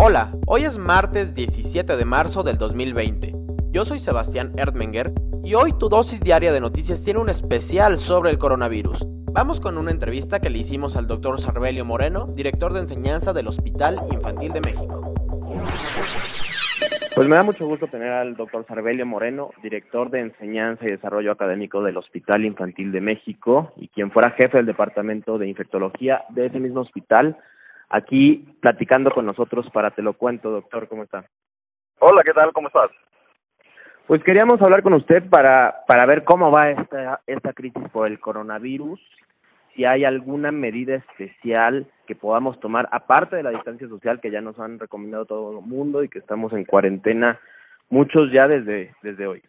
Hola, hoy es martes 17 de marzo del 2020. Yo soy Sebastián Erdmenger y hoy tu dosis diaria de noticias tiene un especial sobre el coronavirus. Vamos con una entrevista que le hicimos al doctor Sarbelio Moreno, director de enseñanza del Hospital Infantil de México. Pues me da mucho gusto tener al doctor Sarbelio Moreno, director de enseñanza y desarrollo académico del Hospital Infantil de México y quien fuera jefe del departamento de infectología de ese mismo hospital aquí platicando con nosotros para Te lo cuento, doctor, ¿cómo está? Hola, ¿qué tal? ¿Cómo estás? Pues queríamos hablar con usted para, para ver cómo va esta, esta crisis por el coronavirus, si hay alguna medida especial que podamos tomar, aparte de la distancia social que ya nos han recomendado todo el mundo y que estamos en cuarentena, muchos ya desde, desde hoy.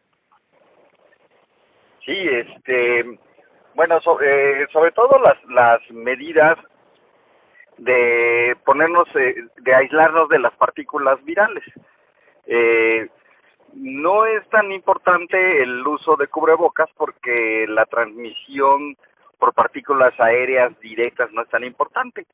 Sí, este, bueno, eh, sobre todo las, las medidas de ponernos, eh, de aislarnos de las partículas virales. Eh, no es tan importante el uso de cubrebocas porque la transmisión por partículas aéreas directas no es tan importante,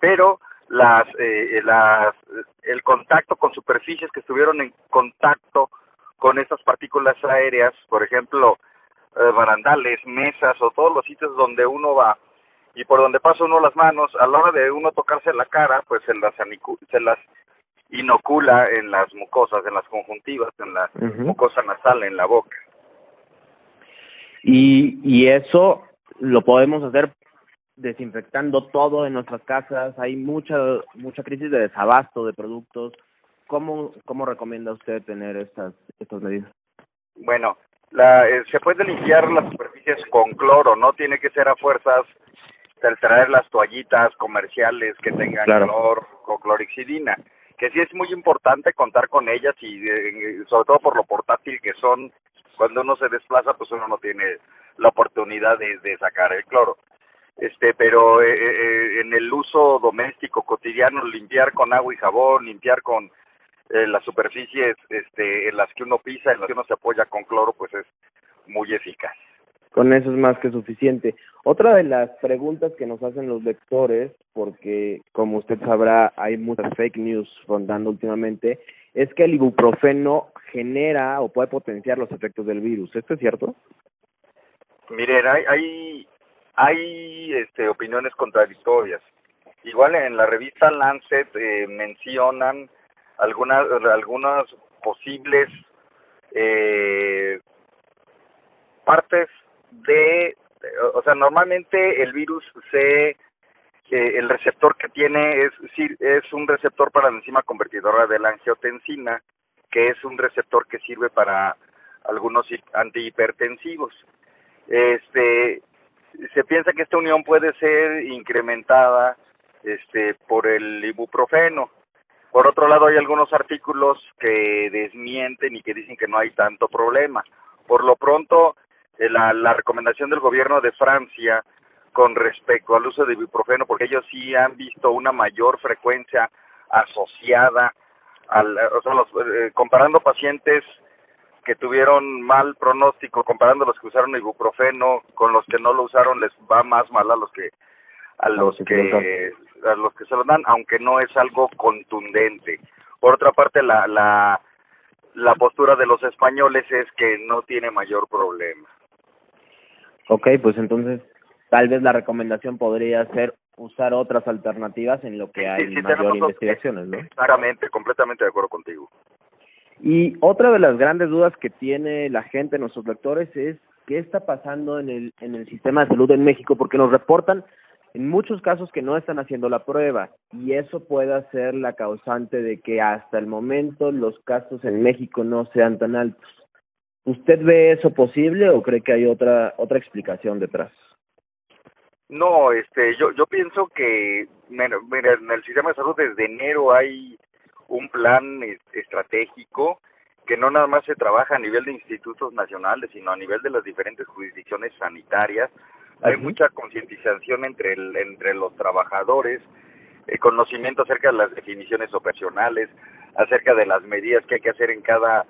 pero las, eh, las, el contacto con superficies que estuvieron en contacto con estas partículas aéreas, por ejemplo, barandales, mesas o todos los sitios donde uno va, y por donde pasa uno las manos, a la hora de uno tocarse la cara, pues se las, se las inocula en las mucosas, en las conjuntivas, en la mucosa nasal, en la boca. Y, y eso lo podemos hacer desinfectando todo en nuestras casas, hay mucha mucha crisis de desabasto de productos. ¿Cómo, cómo recomienda usted tener estas, estas medidas? Bueno, la, eh, se puede limpiar las superficies con cloro, no tiene que ser a fuerzas el traer las toallitas comerciales que tengan clor o clorixidina, que sí es muy importante contar con ellas y eh, sobre todo por lo portátil que son, cuando uno se desplaza pues uno no tiene la oportunidad de, sacar el cloro. Este, pero eh, eh, en el uso doméstico cotidiano, limpiar con agua y jabón, limpiar con las superficies este, en las que uno pisa, en las que uno se apoya con cloro, pues es muy eficaz. Con eso es más que suficiente. Otra de las preguntas que nos hacen los lectores, porque como usted sabrá hay muchas fake news rondando últimamente, es que el ibuprofeno genera o puede potenciar los efectos del virus. ¿Esto es cierto? Miren, hay, hay, hay este, opiniones contradictorias. Igual en la revista Lancet eh, mencionan algunas, algunas posibles eh, partes de, o sea, normalmente el virus se, el receptor que tiene es, es un receptor para la enzima convertidora de la angiotensina, que es un receptor que sirve para algunos antihipertensivos. Este, se piensa que esta unión puede ser incrementada este, por el ibuprofeno. Por otro lado, hay algunos artículos que desmienten y que dicen que no hay tanto problema. Por lo pronto, eh, la, recomendación del gobierno de Francia con respecto al uso de ibuprofeno, porque ellos sí han visto una mayor frecuencia asociada al, o sea, eh, comparando pacientes que tuvieron mal pronóstico, comparando los que usaron ibuprofeno con los que no lo usaron, les va más mal a los que a los que a los que se lo dan, aunque no es algo contundente. Por otra parte, la, la, la postura de los españoles es que no tiene mayor problema. Ok, pues entonces tal vez la recomendación podría ser usar otras alternativas en lo que hay mayor investigaciones, ¿no? Claramente, completamente de acuerdo contigo. Y otra de las grandes dudas que tiene la gente, nuestros lectores, es qué está pasando en el, en el sistema de salud en México, porque nos reportan en muchos casos que no están haciendo la prueba y eso puede ser la causante de que hasta el momento los casos en México no sean tan altos. ¿Usted ve eso posible o cree que hay otra, otra explicación detrás? No, este, yo, yo pienso que mira, en el sistema de salud desde enero hay un plan estratégico que no nada más se trabaja a nivel de institutos nacionales, sino a nivel de las diferentes jurisdicciones sanitarias. Hay mucha concientización entre, el, entre los trabajadores, el conocimiento acerca de las definiciones operacionales, acerca de las medidas que hay que hacer en cada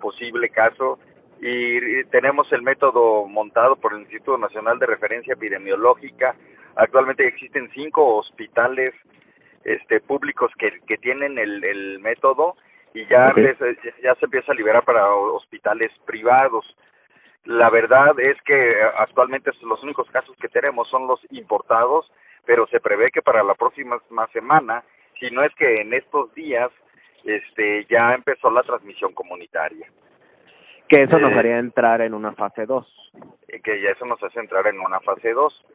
posible caso. Y tenemos el método montado por el Instituto Nacional de Referencia Epidemiológica. Actualmente existen cinco hospitales este, públicos que, que tienen el, el método y ya, ya se empieza a liberar para hospitales privados. La verdad es que actualmente los únicos casos que tenemos son los importados, pero se prevé que para la próxima semana, si no es que en estos días, este, ya empezó la transmisión comunitaria. Que eso nos eh, haría entrar en una fase 2. Que ya eso nos hace entrar en una fase 2.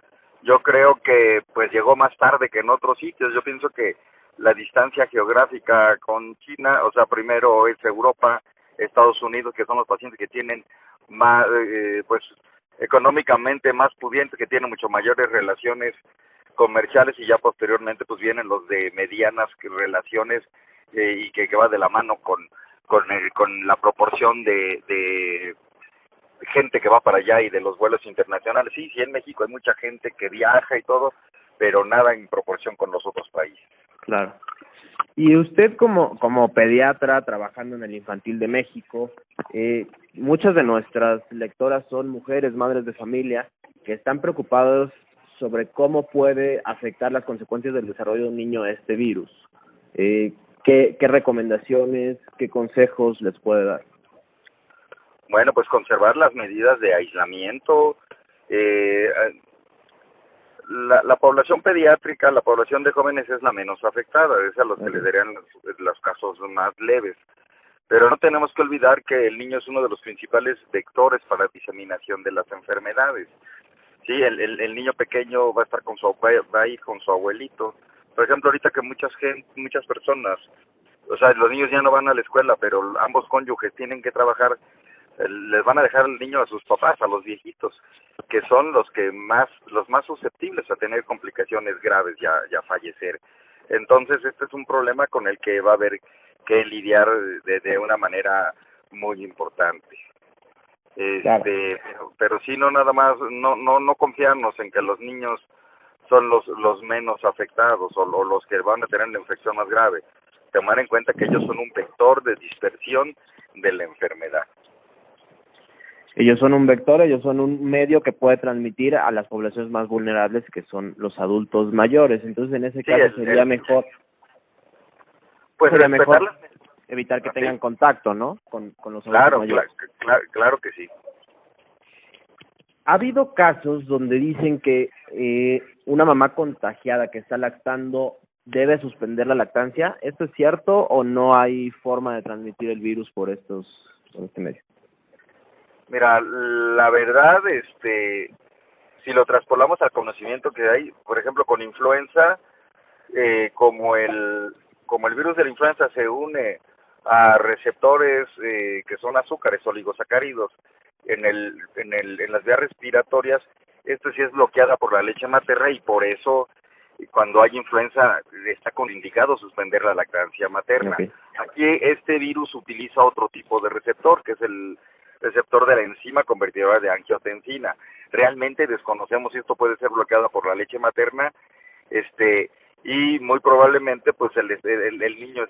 Yo creo que pues llegó más tarde que en otros sitios. Yo pienso que la distancia geográfica con China, o sea, primero es Europa, Estados Unidos, que son los pacientes que tienen más, eh, pues, económicamente más pudientes, que tienen mucho mayores relaciones comerciales y ya posteriormente pues vienen los de medianas relaciones eh, y que, que, va de la mano con, con, con la proporción de, gente que va para allá y de los vuelos internacionales. Sí, sí, en México hay mucha gente que viaja y todo, pero nada en proporción con los otros países. Claro. Y usted como, como pediatra trabajando en el Infantil de México, eh, muchas de nuestras lectoras son mujeres, madres de familia, que están preocupados sobre cómo puede afectar las consecuencias del desarrollo de un niño este virus. Eh, ¿qué, ¿Qué recomendaciones, qué consejos les puede dar? Bueno, pues conservar las medidas de aislamiento, eh, la, población pediátrica, la población de jóvenes es la menos afectada, es a los que le darían los, casos más leves. Pero no tenemos que olvidar que el niño es uno de los principales vectores para la diseminación de las enfermedades. Sí, el, el, niño pequeño va a estar con su va a ir con su abuelito. Por ejemplo, ahorita que muchas gente, muchas personas, o sea, los niños ya no van a la escuela, pero ambos cónyuges tienen que trabajar les van a dejar el niño a sus papás, a los viejitos, que son los que más, los más susceptibles a tener complicaciones graves y a, fallecer. Entonces este es un problema con el que va a haber que lidiar de, una manera muy importante. Este, pero, si no nada más, no, no, no confiarnos en que los niños son los, los menos afectados o, o los que van a tener la infección más grave. Tomar en cuenta que ellos son un vector de dispersión de la enfermedad. Ellos son un vector, ellos son un medio que puede transmitir a las poblaciones más vulnerables, que son los adultos mayores. Entonces, en ese caso sería mejor, pues sería mejor evitar que tengan contacto, ¿no? Con, con los adultos mayores. Claro, claro que sí. Ha habido casos donde dicen que eh, una mamá contagiada que está lactando debe suspender la lactancia. ¿Esto es cierto o no hay forma de transmitir el virus por estos por este medio? Mira, la verdad, este, si lo traspolamos al conocimiento que hay, por ejemplo, con influenza, eh, como el como el virus de la influenza se une a receptores eh, que son azúcares, oligosacáridos, en, el, en, el, en las vías respiratorias, esto sí es bloqueada por la leche materna y por eso cuando hay influenza está contraindicado suspender la lactancia materna. Aquí este virus utiliza otro tipo de receptor, que es el receptor de la enzima convertidora de angiotensina. Realmente desconocemos si esto puede ser bloqueado por la leche materna, este, y muy probablemente pues el, el, niño,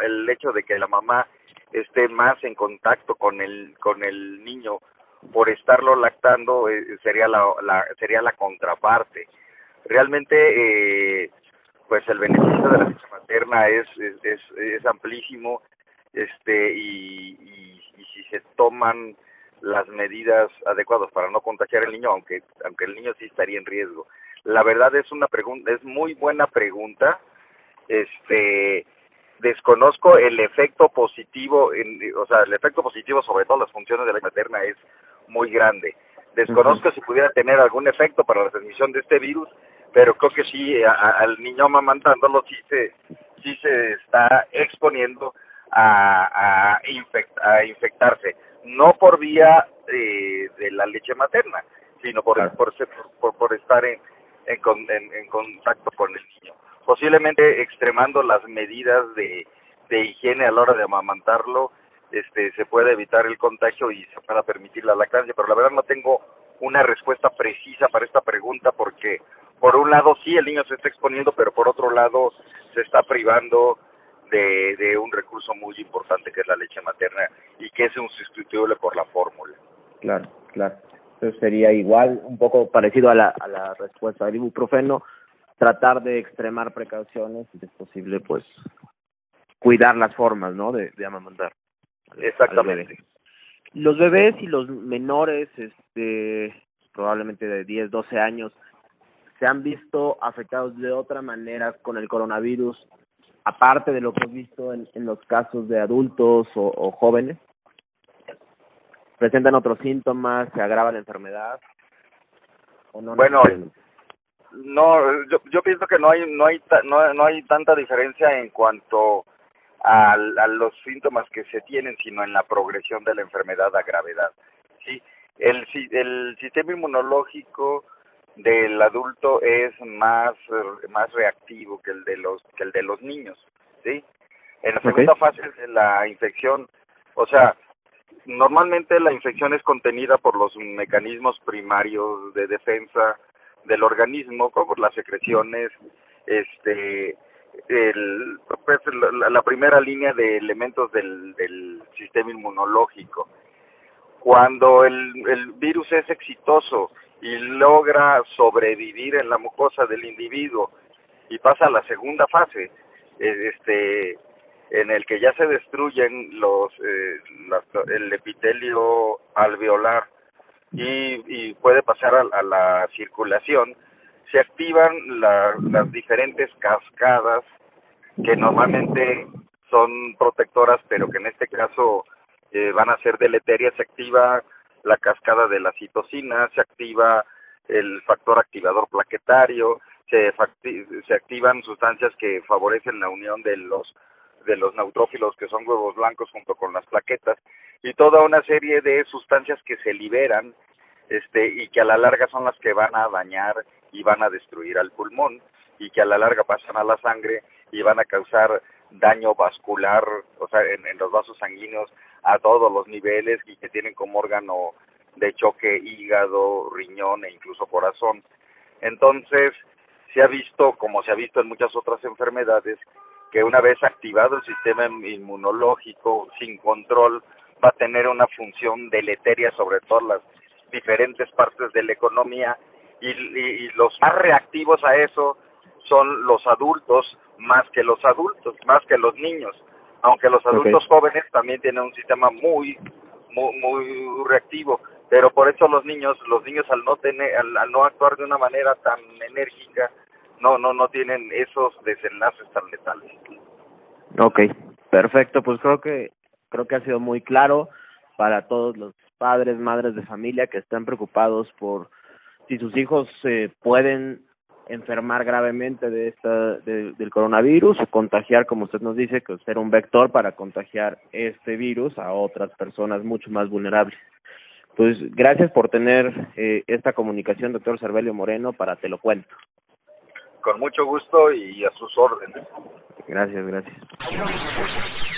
el hecho de que la mamá esté más en contacto con el, con el niño por estarlo lactando eh, sería la, sería la contraparte. Realmente eh, pues el beneficio de la leche materna es, es, es amplísimo este y, si se toman las medidas adecuadas para no contagiar al niño, aunque aunque el niño sí estaría en riesgo. La verdad es una pregunta, es muy buena pregunta. Este desconozco el efecto positivo, en, o sea, el efecto positivo sobre todo las funciones de la materna es muy grande. Desconozco si pudiera tener algún efecto para la transmisión de este virus, pero creo que sí, al niño amamantándolo sí se, sí se está exponiendo a, a, infectarse, no por vía eh, de la leche materna, sino por, por, por, por, estar en, en, contacto con el niño. Posiblemente extremando las medidas de, de higiene a la hora de amamantarlo, este, se puede evitar el contagio y se pueda permitir la lactancia, pero la verdad no tengo una respuesta precisa para esta pregunta porque por un lado sí el niño se está exponiendo, pero por otro lado se está privando de, de un recurso muy importante que es la leche materna y que es un sustituible por la fórmula. Claro, claro. Entonces sería igual, un poco parecido a la, a la respuesta del ibuprofeno, tratar de extremar precauciones y si es posible, pues cuidar las formas, ¿no? De, de amamantar. Exactamente. Los bebés y los menores, este, probablemente de 10, 12 años, se han visto afectados de otra manera con el coronavirus, aparte de lo que hemos visto en, los casos de adultos o, jóvenes. ¿Presentan otros síntomas? ¿Se agrava la enfermedad? ¿O no bueno, no, yo, yo pienso que no hay, no, hay, no, no hay tanta diferencia en cuanto a, los síntomas que se tienen, sino en la progresión de la enfermedad a gravedad. ¿sí? El, el sistema inmunológico del adulto es más, más reactivo que el de los, que el de los niños. ¿sí? En la segunda fase de la infección, o sea, normalmente la infección es contenida por los mecanismos primarios de defensa del organismo, como las secreciones, este, el, pues, la, primera línea de elementos del, sistema inmunológico. Cuando el, virus es exitoso y logra sobrevivir en la mucosa del individuo y pasa a la segunda fase, eh, este, en el que ya se destruyen los, eh, el epitelio alveolar y puede pasar a la circulación, se activan las diferentes cascadas que normalmente son protectoras, pero que en este caso eh, van a ser deleterias. Se activa la cascada de la citocina, se activa el factor activador plaquetario, se, activan sustancias que favorecen la unión de los de los neutrófilos que son huevos blancos junto con las plaquetas y toda una serie de sustancias que se liberan este y que a la larga son las que van a dañar y van a destruir al pulmón y que a la larga pasan a la sangre y van a causar daño vascular, o sea, en, los vasos sanguíneos a todos los niveles y que tienen como órgano de choque hígado, riñón e incluso corazón. Entonces, se ha visto, como se ha visto en muchas otras enfermedades, que una vez activado el sistema inmunológico sin control, va a tener una función deleteria sobre todas las diferentes partes de la economía y, los más reactivos a eso son los adultos más que los adultos, más que los niños, aunque los adultos jóvenes también tienen un sistema muy, muy, reactivo, pero por eso los niños, los niños al no tener, al, no actuar de una manera tan enérgica, no, no, no tienen esos desenlaces tan letales. Ok, perfecto, pues creo que, creo que ha sido muy claro para todos los padres, madres de familia que están preocupados por si sus hijos se pueden enfermar gravemente de esta, del coronavirus o contagiar, como usted nos dice, que ser un vector para contagiar este virus a otras personas mucho más vulnerables. Pues gracias por tener eh, esta comunicación, doctor Cervelio Moreno, para Te lo cuento. Con mucho gusto y a sus órdenes. Gracias, gracias.